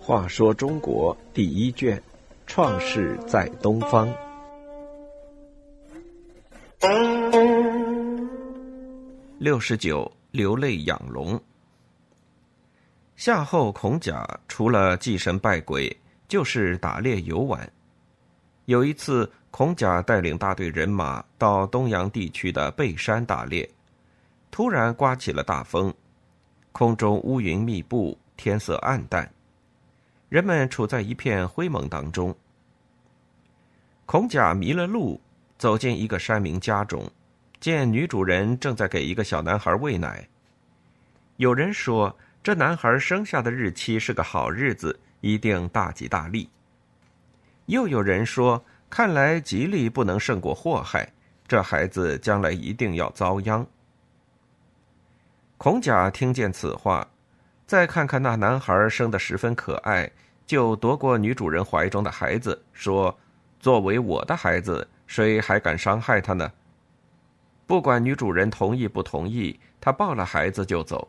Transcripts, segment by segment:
话说中国第一卷，创世在东方。六十九，流泪养龙。夏后孔甲除了祭神拜鬼，就是打猎游玩。有一次，孔甲带领大队人马到东阳地区的背山打猎，突然刮起了大风，空中乌云密布，天色暗淡。人们处在一片灰蒙当中。孔甲迷了路，走进一个山民家中，见女主人正在给一个小男孩喂奶。有人说，这男孩生下的日期是个好日子，一定大吉大利。又有人说，看来吉利不能胜过祸害，这孩子将来一定要遭殃。孔甲听见此话。再看看那男孩生得十分可爱，就夺过女主人怀中的孩子，说：“作为我的孩子，谁还敢伤害他呢？”不管女主人同意不同意，他抱了孩子就走。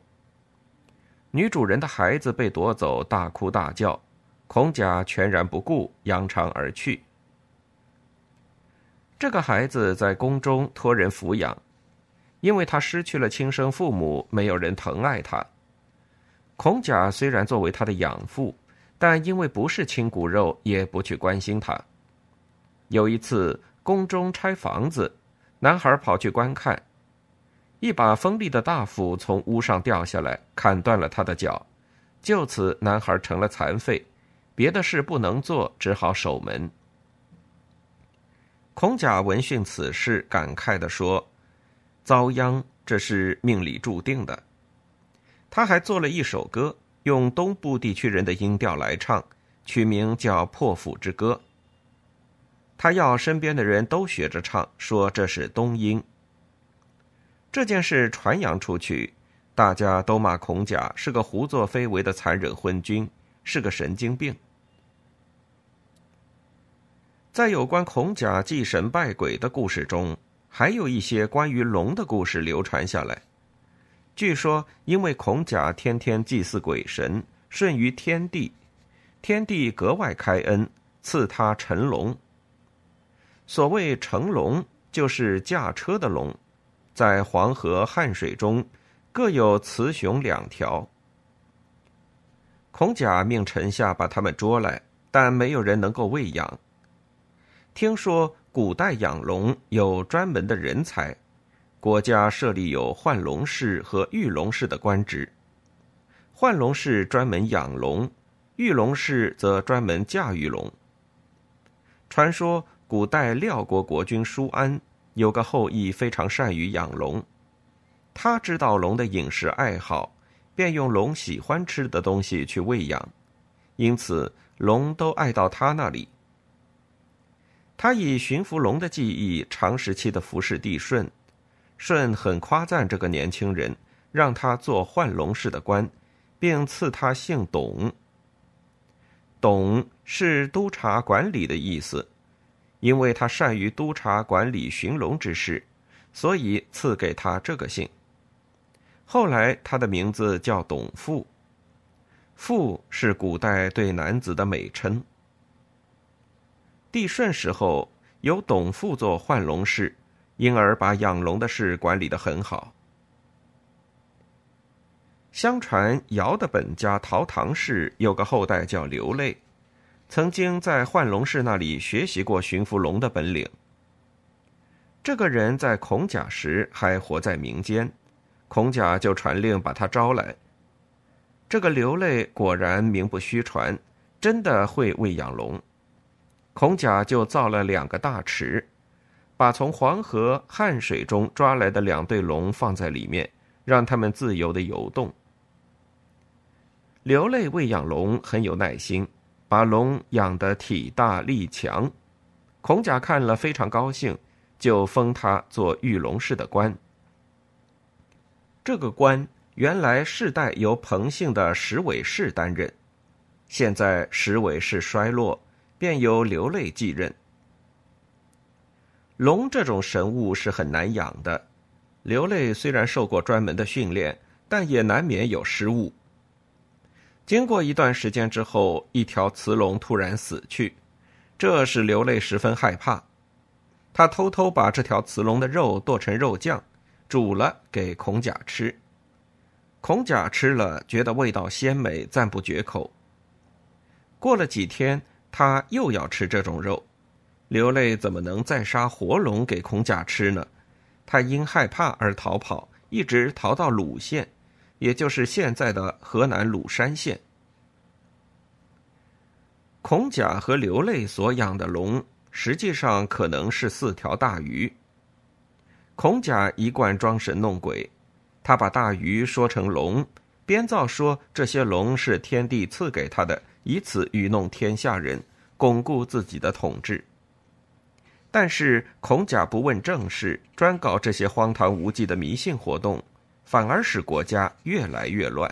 女主人的孩子被夺走，大哭大叫，孔甲全然不顾，扬长而去。这个孩子在宫中托人抚养，因为他失去了亲生父母，没有人疼爱他。孔甲虽然作为他的养父，但因为不是亲骨肉，也不去关心他。有一次，宫中拆房子，男孩跑去观看，一把锋利的大斧从屋上掉下来，砍断了他的脚，就此男孩成了残废，别的事不能做，只好守门。孔甲闻讯此事，感慨地说：“遭殃，这是命里注定的。”他还做了一首歌，用东部地区人的音调来唱，取名叫《破釜之歌》。他要身边的人都学着唱，说这是东音。这件事传扬出去，大家都骂孔甲是个胡作非为的残忍昏君，是个神经病。在有关孔甲祭神拜鬼的故事中，还有一些关于龙的故事流传下来。据说，因为孔甲天天祭祀鬼神，顺于天地，天地格外开恩，赐他乘龙。所谓乘龙，就是驾车的龙，在黄河、汉水中各有雌雄两条。孔甲命臣下把他们捉来，但没有人能够喂养。听说古代养龙有专门的人才。国家设立有幻龙氏和御龙氏的官职，幻龙氏专门养龙，御龙氏则专门驾驭龙。传说古代廖国国君舒安有个后裔非常善于养龙，他知道龙的饮食爱好，便用龙喜欢吃的东西去喂养，因此龙都爱到他那里。他以驯服龙的技艺，长时期的服侍帝舜。舜很夸赞这个年轻人，让他做幻龙氏的官，并赐他姓董。董是督察管理的意思，因为他善于督察管理寻龙之事，所以赐给他这个姓。后来他的名字叫董父，父是古代对男子的美称。帝舜时候由董父做幻龙氏。因而把养龙的事管理得很好。相传尧的本家陶唐氏有个后代叫刘泪，曾经在幻龙氏那里学习过驯服龙的本领。这个人在孔甲时还活在民间，孔甲就传令把他招来。这个刘泪果然名不虚传，真的会喂养龙。孔甲就造了两个大池。把从黄河、汉水中抓来的两对龙放在里面，让它们自由的游动。流泪喂养龙很有耐心，把龙养得体大力强。孔甲看了非常高兴，就封他做御龙氏的官。这个官原来世代由彭姓的石伟氏担任，现在石伟氏衰落，便由流泪继任。龙这种神物是很难养的，流泪虽然受过专门的训练，但也难免有失误。经过一段时间之后，一条雌龙突然死去，这使流泪十分害怕。他偷偷把这条雌龙的肉剁成肉酱，煮了给孔甲吃。孔甲吃了，觉得味道鲜美，赞不绝口。过了几天，他又要吃这种肉，刘泪怎么能再杀活龙给孔甲吃呢？他因害怕而逃跑，一直逃到鲁县，也就是现在的河南鲁山县。孔甲和刘泪所养的龙。实际上可能是四条大鱼。孔甲一贯装神弄鬼，他把大鱼说成龙，编造说这些龙是天帝赐给他的，以此愚弄天下人，巩固自己的统治。但是孔甲不问政事，专搞这些荒唐无稽的迷信活动，反而使国家越来越乱。